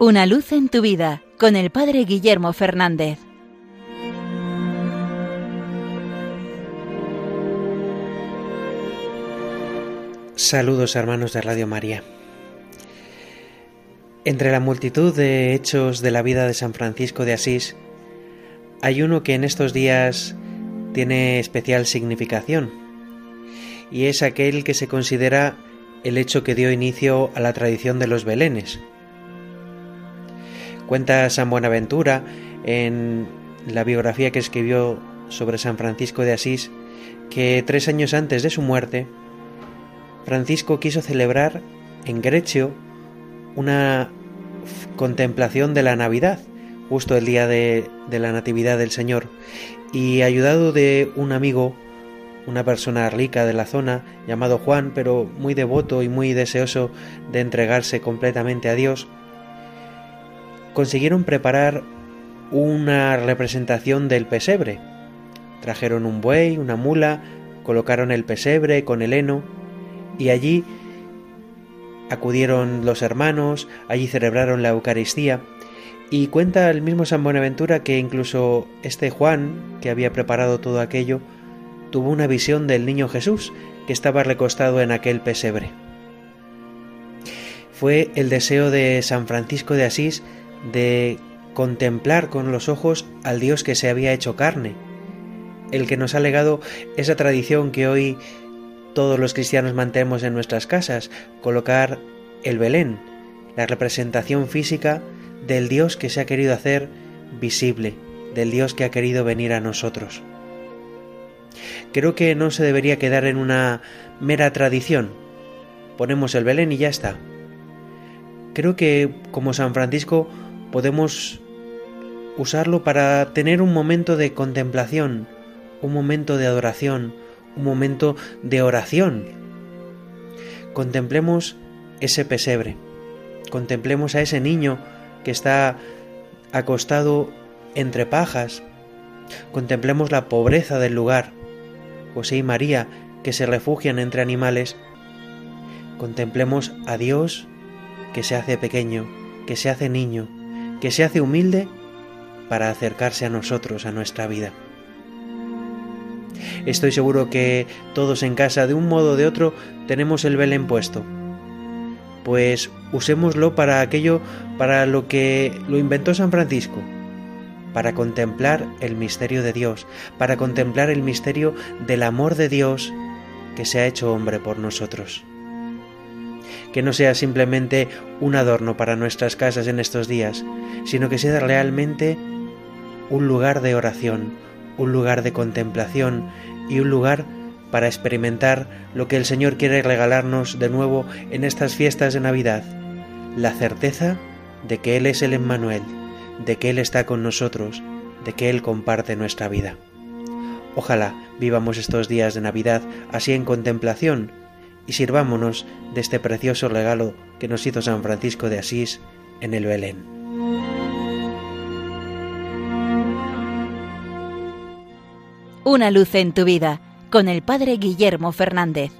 Una luz en tu vida con el Padre Guillermo Fernández. Saludos hermanos de Radio María. Entre la multitud de hechos de la vida de San Francisco de Asís, hay uno que en estos días tiene especial significación, y es aquel que se considera el hecho que dio inicio a la tradición de los belenes. Cuenta San Buenaventura en la biografía que escribió sobre San Francisco de Asís que tres años antes de su muerte, Francisco quiso celebrar en Grecio una contemplación de la Navidad, justo el día de, de, la Natividad del Señor, y ayudado de un amigo, una persona rica de la zona, llamado Juan, pero muy devoto y muy deseoso de entregarse completamente a Dios, consiguieron preparar una representación del pesebre. Trajeron un buey, una mula, colocaron el pesebre con el heno y allí acudieron los hermanos, allí celebraron la Eucaristía y cuenta el mismo San Buenaventura que incluso este Juan, que había preparado todo aquello, tuvo una visión del niño Jesús que estaba recostado en aquel pesebre. Fue el deseo de San Francisco de Asís de contemplar con los ojos al Dios que se había hecho carne, el que nos ha legado esa tradición que hoy todos los cristianos mantenemos en nuestras casas, colocar el Belén, la representación física del Dios que se ha querido hacer visible, del Dios que ha querido venir a nosotros. Creo que no se debería quedar en una mera tradición. Ponemos el Belén y ya está. Creo que como San Francisco podemos usarlo para tener un momento de contemplación, un momento de adoración, un momento de oración. Contemplemos ese pesebre, contemplemos a ese niño que está acostado entre pajas, contemplemos la pobreza del lugar, José y María que se refugian entre animales, contemplemos a Dios que se hace pequeño, que se hace niño, que se hace humilde para acercarse a nosotros, a nuestra vida. Estoy seguro que todos en casa, de un modo o de otro, tenemos el Belén puesto. Pues usémoslo para aquello para lo que lo inventó San Francisco, para contemplar el misterio de Dios, para contemplar el misterio del amor de Dios que se ha hecho hombre por nosotros que no sea simplemente un adorno para nuestras casas en estos días, sino que sea realmente un lugar de oración, un lugar de contemplación y un lugar para experimentar lo que el Señor quiere regalarnos de nuevo en estas fiestas de Navidad, la certeza de que Él es el Emmanuel, de que Él está con nosotros, de que Él comparte nuestra vida. Ojalá vivamos estos días de Navidad así en contemplación, y sirvámonos de este precioso regalo que nos hizo San Francisco de Asís en el Belén. Una luz en tu vida con el Padre Guillermo Fernández.